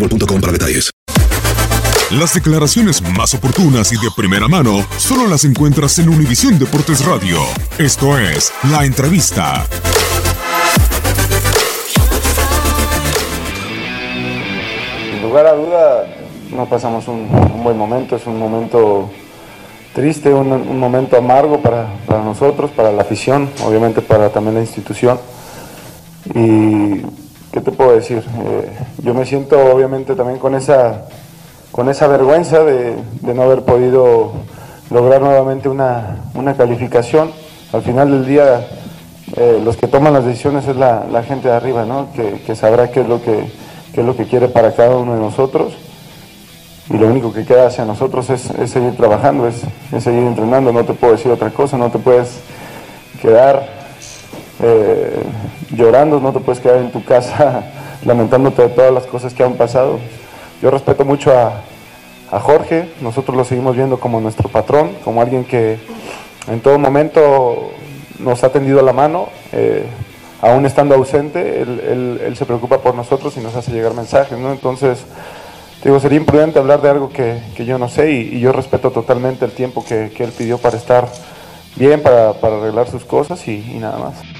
boostmobile.com para detalles. Las declaraciones más oportunas y de primera mano solo las encuentras en Univisión Deportes Radio. Esto es La Entrevista. Sin lugar a duda, no pasamos un, buen momento, es un momento triste, un, un momento amargo para, para, nosotros, para la afición, obviamente para también la institución. Y, ¿qué te puedo decir? Eh, yo me siento obviamente también con esa, con esa vergüenza de, no haber podido lograr nuevamente una, una calificación. Al final del día, eh, los que toman las decisiones es la, gente de arriba, ¿no? que, sabrá qué es, lo que, qué es lo que quiere para cada uno de nosotros y lo único que queda hacia nosotros es, seguir trabajando, es, seguir entrenando, no te puedo decir otra cosa, no te puedes quedar eh, llorando, no te puedes quedar en tu casa lamentándote de todas las cosas que han pasado. Yo respeto mucho a, Jorge, nosotros lo seguimos viendo como nuestro patrón, como alguien que en todo momento nos ha tendido la mano, eh, aún estando ausente, él, él, él, se preocupa por nosotros y nos hace llegar mensajes, ¿no? Entonces, Digo, sería imprudente hablar de algo que, que yo no sé y, yo respeto totalmente el tiempo que, que él pidió para estar bien, para, para arreglar sus cosas y nada más.